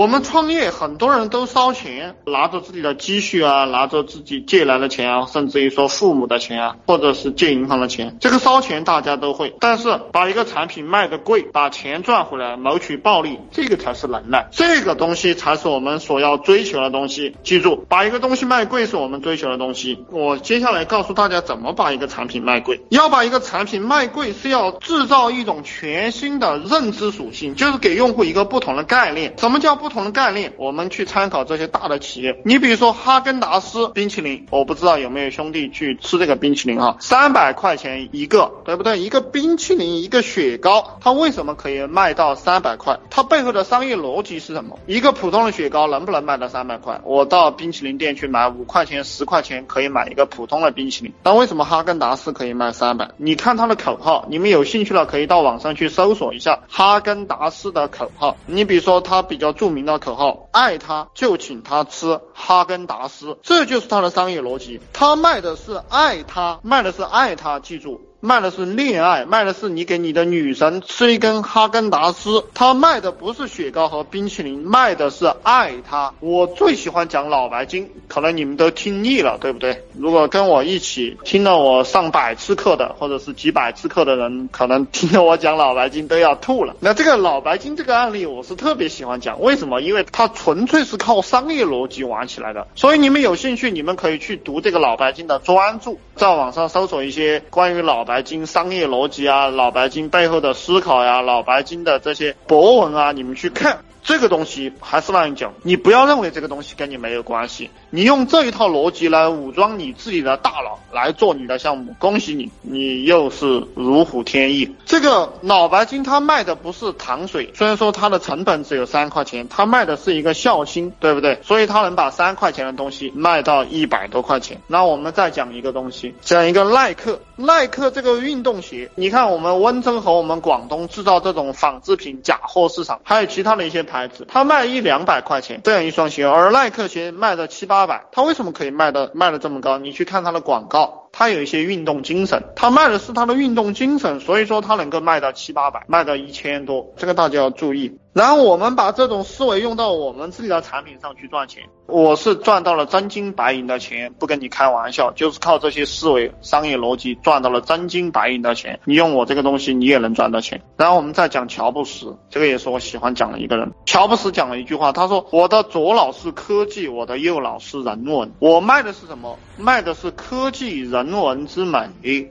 我们创业，很多人都烧钱，拿着自己的积蓄啊，拿着自己借来的钱啊，甚至于说父母的钱啊，或者是借银行的钱，这个烧钱大家都会。但是把一个产品卖的贵，把钱赚回来，谋取暴利，这个才是能耐，这个东西才是我们所要追求的东西。记住，把一个东西卖贵是我们追求的东西。我接下来告诉大家怎么把一个产品卖贵。要把一个产品卖贵，是要制造一种全新的认知属性，就是给用户一个不同的概念。什么叫不同的概念？我们去参考这些大的企业，你比如说哈根达斯冰淇淋，我不知道有没有兄弟去吃这个冰淇淋哈，三百块钱一个，对不对？一个冰淇淋，一个雪糕，它为什么可以卖到三百块？它背后的商业逻辑是什么？一个普通的雪糕能不能卖到三百块？我到冰淇淋店去买五块钱、十块钱可以买一个普通的冰淇淋，那为什么哈根达斯可以卖三百？你看它的口号，你们有兴趣了可以到网上去搜索一下哈根达斯的口号。你比如说它比较著名的口号，爱他就请他吃哈根达斯，这就是他的商业逻辑。他卖的是爱他，卖的是爱他，记住。卖的是恋爱，卖的是你给你的女神吃一根哈根达斯，他卖的不是雪糕和冰淇淋，卖的是爱他。我最喜欢讲脑白金，可能你们都听腻了，对不对？如果跟我一起听了我上百次课的，或者是几百次课的人，可能听了我讲脑白金都要吐了。那这个脑白金这个案例，我是特别喜欢讲，为什么？因为它纯粹是靠商业逻辑玩起来的。所以你们有兴趣，你们可以去读这个脑白金的专著，在网上搜索一些关于脑。白金商业逻辑啊，老白金背后的思考呀，老白金的这些博文啊，你们去看。这个东西还是那样讲，你不要认为这个东西跟你没有关系，你用这一套逻辑来武装你自己的大脑来做你的项目，恭喜你，你又是如虎添翼。这个脑白金它卖的不是糖水，虽然说它的成本只有三块钱，它卖的是一个孝心，对不对？所以它能把三块钱的东西卖到一百多块钱。那我们再讲一个东西，讲一个耐克，耐克这个运动鞋，你看我们温州和我们广东制造这种仿制品假货市场，还有其他的一些。牌子，他卖一两百块钱这样一双鞋，而耐克鞋卖到七八百，他为什么可以卖的卖的这么高？你去看他的广告，他有一些运动精神，他卖的是他的运动精神，所以说他能够卖到七八百，卖到一千多，这个大家要注意。然后我们把这种思维用到我们自己的产品上去赚钱，我是赚到了真金白银的钱，不跟你开玩笑，就是靠这些思维商业逻辑赚到了真金白银的钱。你用我这个东西，你也能赚到钱。然后我们再讲乔布斯，这个也是我喜欢讲的一个人。乔布斯讲了一句话，他说：“我的左脑是科技，我的右脑是人文。我卖的是什么？卖的是科技人人文之美。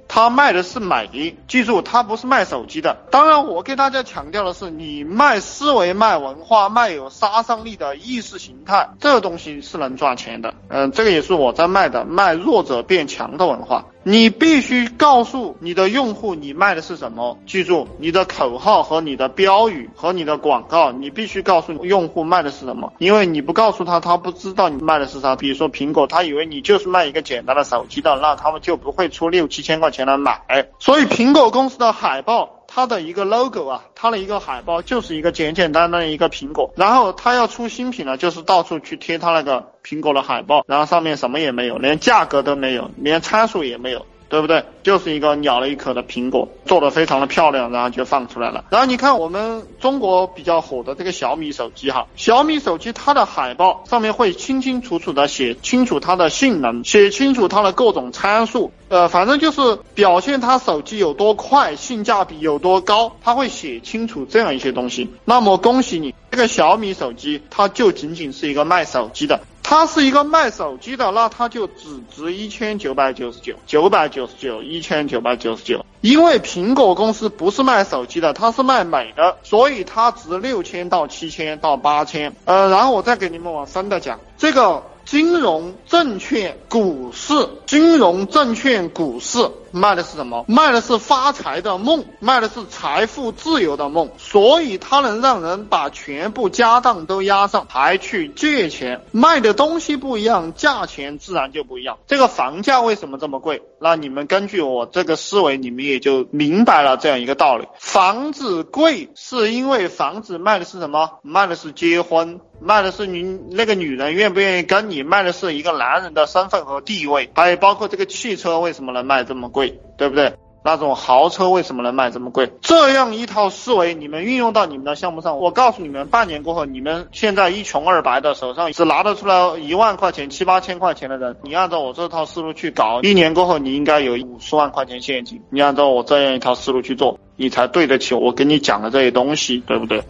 他卖的是美。记住，他不是卖手机的。当然，我给大家强调的是，你卖思。”维卖文化，卖有杀伤力的意识形态，这东西是能赚钱的。嗯，这个也是我在卖的，卖弱者变强的文化。你必须告诉你的用户，你卖的是什么。记住，你的口号和你的标语和你的广告，你必须告诉用户卖的是什么。因为你不告诉他，他不知道你卖的是啥。比如说苹果，他以为你就是卖一个简单的手机的，那他们就不会出六七千块钱来买。所以苹果公司的海报。它的一个 logo 啊，它的一个海报就是一个简简单单的一个苹果，然后它要出新品了，就是到处去贴它那个苹果的海报，然后上面什么也没有，连价格都没有，连参数也没有。对不对？就是一个咬了一口的苹果，做的非常的漂亮，然后就放出来了。然后你看我们中国比较火的这个小米手机哈，小米手机它的海报上面会清清楚楚的写清楚它的性能，写清楚它的各种参数，呃，反正就是表现它手机有多快，性价比有多高，它会写清楚这样一些东西。那么恭喜你，这个小米手机它就仅仅是一个卖手机的。它是一个卖手机的，那它就只值一千九百九十九，九百九十九，一千九百九十九。因为苹果公司不是卖手机的，它是卖美的，所以它值六千到七千到八千。呃，然后我再给你们往深的讲，这个。金融证券股市，金融证券股市卖的是什么？卖的是发财的梦，卖的是财富自由的梦。所以它能让人把全部家当都押上，还去借钱。卖的东西不一样，价钱自然就不一样。这个房价为什么这么贵？那你们根据我这个思维，你们也就明白了这样一个道理：房子贵是因为房子卖的是什么？卖的是结婚。卖的是你那个女人愿不愿意跟你卖的是一个男人的身份和地位，还有包括这个汽车为什么能卖这么贵，对不对？那种豪车为什么能卖这么贵？这样一套思维，你们运用到你们的项目上，我告诉你们，半年过后，你们现在一穷二白的，手上只拿得出来一万块钱、七八千块钱的人，你按照我这套思路去搞，一年过后你应该有五十万块钱现金。你按照我这样一套思路去做，你才对得起我跟你讲的这些东西，对不对？